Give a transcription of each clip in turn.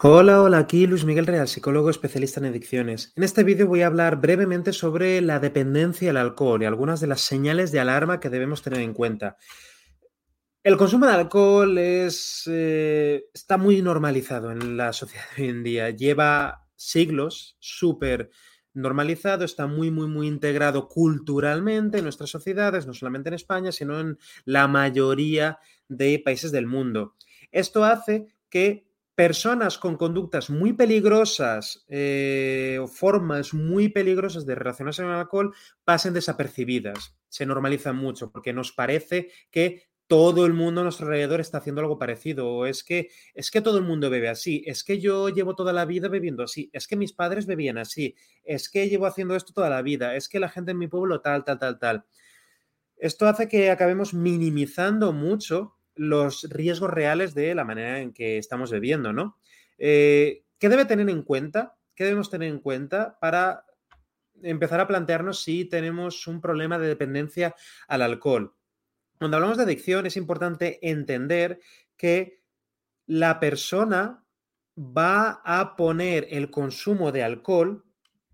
Hola, hola, aquí Luis Miguel Real, psicólogo especialista en adicciones. En este vídeo voy a hablar brevemente sobre la dependencia al alcohol y algunas de las señales de alarma que debemos tener en cuenta. El consumo de alcohol es, eh, está muy normalizado en la sociedad de hoy en día. Lleva siglos súper normalizado, está muy, muy, muy integrado culturalmente en nuestras sociedades, no solamente en España, sino en la mayoría de países del mundo. Esto hace que personas con conductas muy peligrosas eh, o formas muy peligrosas de relacionarse con el alcohol pasen desapercibidas. Se normalizan mucho porque nos parece que todo el mundo a nuestro alrededor está haciendo algo parecido. O es que, es que todo el mundo bebe así. Es que yo llevo toda la vida bebiendo así. Es que mis padres bebían así. Es que llevo haciendo esto toda la vida. Es que la gente en mi pueblo tal, tal, tal, tal. Esto hace que acabemos minimizando mucho los riesgos reales de la manera en que estamos bebiendo, ¿no? Eh, ¿Qué debe tener en cuenta? ¿Qué debemos tener en cuenta para empezar a plantearnos si tenemos un problema de dependencia al alcohol? Cuando hablamos de adicción es importante entender que la persona va a poner el consumo de alcohol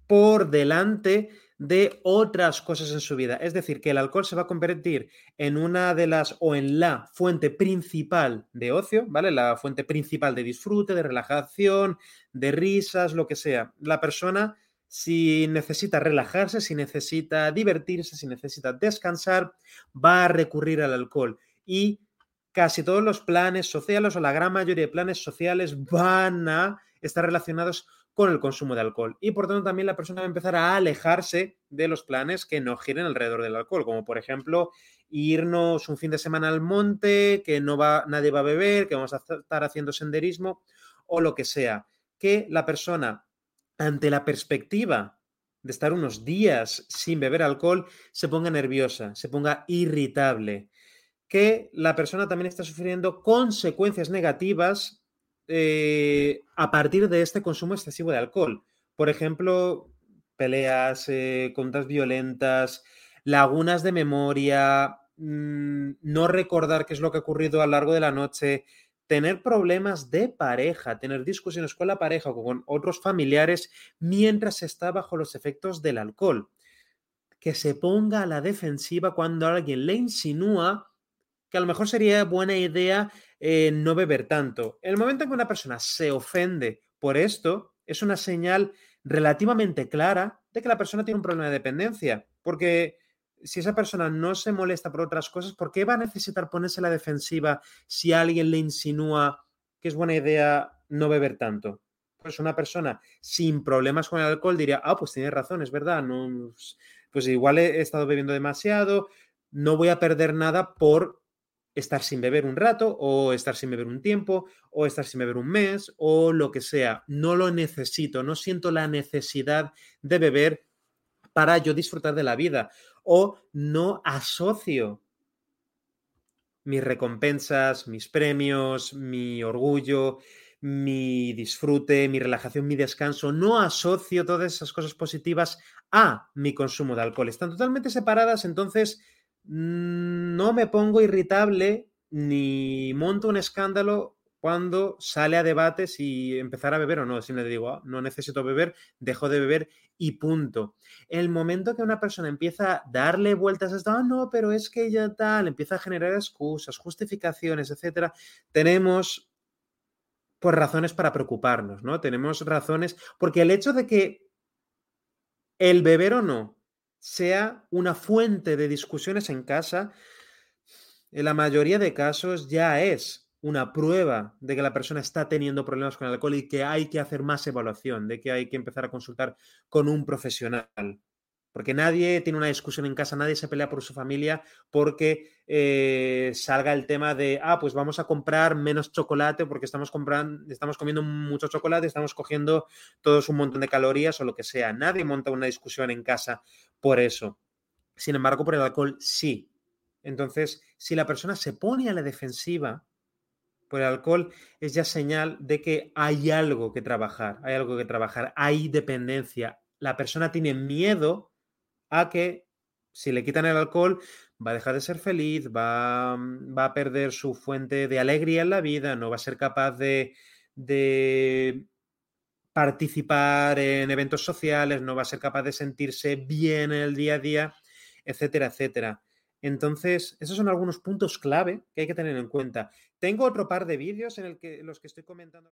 por delante de otras cosas en su vida. Es decir, que el alcohol se va a convertir en una de las o en la fuente principal de ocio, ¿vale? La fuente principal de disfrute, de relajación, de risas, lo que sea. La persona, si necesita relajarse, si necesita divertirse, si necesita descansar, va a recurrir al alcohol. Y casi todos los planes sociales o la gran mayoría de planes sociales van a estar relacionados con el consumo de alcohol. Y por tanto también la persona va a empezar a alejarse de los planes que no giren alrededor del alcohol, como por ejemplo irnos un fin de semana al monte, que no va, nadie va a beber, que vamos a estar haciendo senderismo o lo que sea. Que la persona, ante la perspectiva de estar unos días sin beber alcohol, se ponga nerviosa, se ponga irritable, que la persona también está sufriendo consecuencias negativas eh, a partir de este consumo excesivo de alcohol. Por ejemplo, peleas, eh, contas violentas, lagunas de memoria, mm, no recordar qué es lo que ha ocurrido a lo largo de la noche, tener problemas de pareja, tener discusiones con la pareja o con otros familiares mientras está bajo los efectos del alcohol. Que se ponga a la defensiva cuando alguien le insinúa que a lo mejor sería buena idea eh, no beber tanto. En el momento en que una persona se ofende por esto, es una señal relativamente clara de que la persona tiene un problema de dependencia, porque si esa persona no se molesta por otras cosas, ¿por qué va a necesitar ponerse la defensiva si alguien le insinúa que es buena idea no beber tanto? Pues una persona sin problemas con el alcohol diría, ah, pues tiene razón, es verdad, no, pues igual he estado bebiendo demasiado, no voy a perder nada por estar sin beber un rato o estar sin beber un tiempo o estar sin beber un mes o lo que sea. No lo necesito, no siento la necesidad de beber para yo disfrutar de la vida o no asocio mis recompensas, mis premios, mi orgullo, mi disfrute, mi relajación, mi descanso, no asocio todas esas cosas positivas a mi consumo de alcohol. Están totalmente separadas, entonces no me pongo irritable ni monto un escándalo cuando sale a debate si empezar a beber o no. Si le digo, ah, no necesito beber, dejo de beber y punto. El momento que una persona empieza a darle vueltas a esto, ah, no, pero es que ya tal, empieza a generar excusas, justificaciones, etcétera, tenemos pues razones para preocuparnos, ¿no? Tenemos razones, porque el hecho de que el beber o no sea una fuente de discusiones en casa, en la mayoría de casos ya es una prueba de que la persona está teniendo problemas con el alcohol y que hay que hacer más evaluación, de que hay que empezar a consultar con un profesional. Porque nadie tiene una discusión en casa, nadie se pelea por su familia porque eh, salga el tema de, ah, pues vamos a comprar menos chocolate porque estamos, comprando, estamos comiendo mucho chocolate, estamos cogiendo todos un montón de calorías o lo que sea. Nadie monta una discusión en casa por eso. Sin embargo, por el alcohol sí. Entonces, si la persona se pone a la defensiva, por el alcohol es ya señal de que hay algo que trabajar, hay algo que trabajar, hay dependencia. La persona tiene miedo a que si le quitan el alcohol va a dejar de ser feliz, va, mm, va a perder su fuente de alegría en la vida, no va a ser capaz de, de participar en eventos sociales, no va a ser capaz de sentirse bien en el día a día, etcétera, etcétera. Entonces, esos son algunos puntos clave que hay que tener en cuenta. Tengo otro par de vídeos en el que, los que estoy comentando.